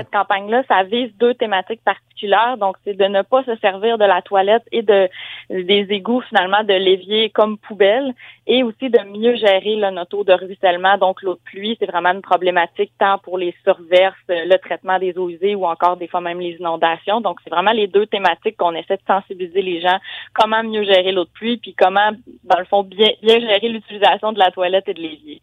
cette campagne-là, ça vise deux thématiques particulières. Donc, c'est de ne pas se servir de la toilette et de des égouts finalement de l'évier comme poubelle, et aussi de mieux gérer le notre eau de ruissellement. Donc, l'eau de pluie, c'est vraiment une problématique tant pour les surverses, le traitement des eaux usées ou encore des fois même les inondations. Donc, c'est vraiment les deux thématiques qu'on essaie de sensibiliser les gens. Comment mieux gérer l'eau de pluie, puis comment, dans le fond, bien, bien gérer l'utilisation de la toilette et de l'évier.